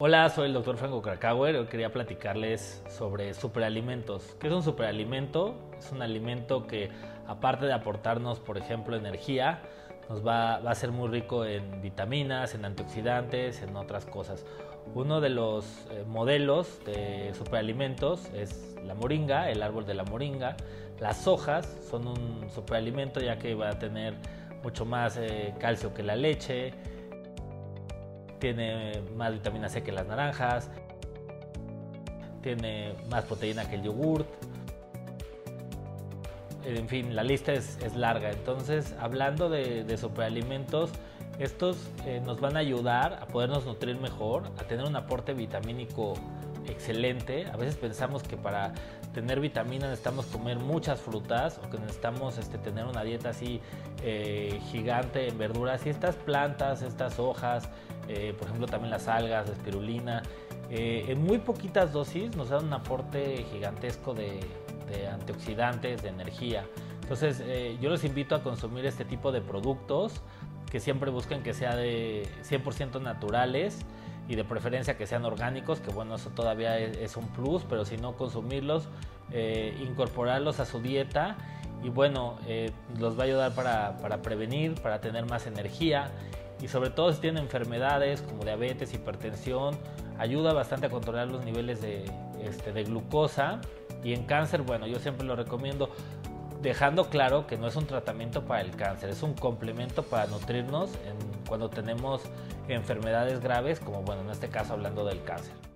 Hola, soy el doctor Franco Krakauer. Hoy quería platicarles sobre superalimentos. ¿Qué es un superalimento? Es un alimento que, aparte de aportarnos, por ejemplo, energía, nos va, a ser muy rico en vitaminas, en antioxidantes, en otras cosas. Uno de los eh, modelos de superalimentos es la moringa, el árbol de la moringa. Las hojas son un superalimento ya que va a tener mucho más eh, calcio que la leche tiene más vitamina C que las naranjas, tiene más proteína que el yogurt. En fin, la lista es, larga. Entonces, hablando de, superalimentos, estos eh, nos van a ayudar a podernos nutrir mejor, a tener un aporte vitamínico excelente. A veces pensamos que para tener vitaminas necesitamos comer muchas frutas o que necesitamos este, tener una dieta así eh, gigante en verduras. Y estas plantas, estas hojas, eh, por ejemplo también las algas, la espirulina, eh, en muy poquitas dosis nos dan un aporte gigantesco de, antioxidantes, de energía. Entonces eh, yo los invito a consumir este tipo de productos que siempre busquen que sea de 100% naturales y de preferencia que sean orgánicos, que bueno, eso todavía es, un plus, pero si no consumirlos, incorporarlos a su dieta y bueno, los va a ayudar para, para prevenir, para tener más energía y sobre todo si tienen enfermedades como diabetes, hipertensión, ayuda bastante a controlar los niveles de, este, de glucosa y en cáncer, bueno, yo siempre lo recomiendo dejando claro que no es un tratamiento para el cáncer, es un complemento para nutrirnos cuando tenemos enfermedades graves, como bueno, en este caso hablando del cáncer.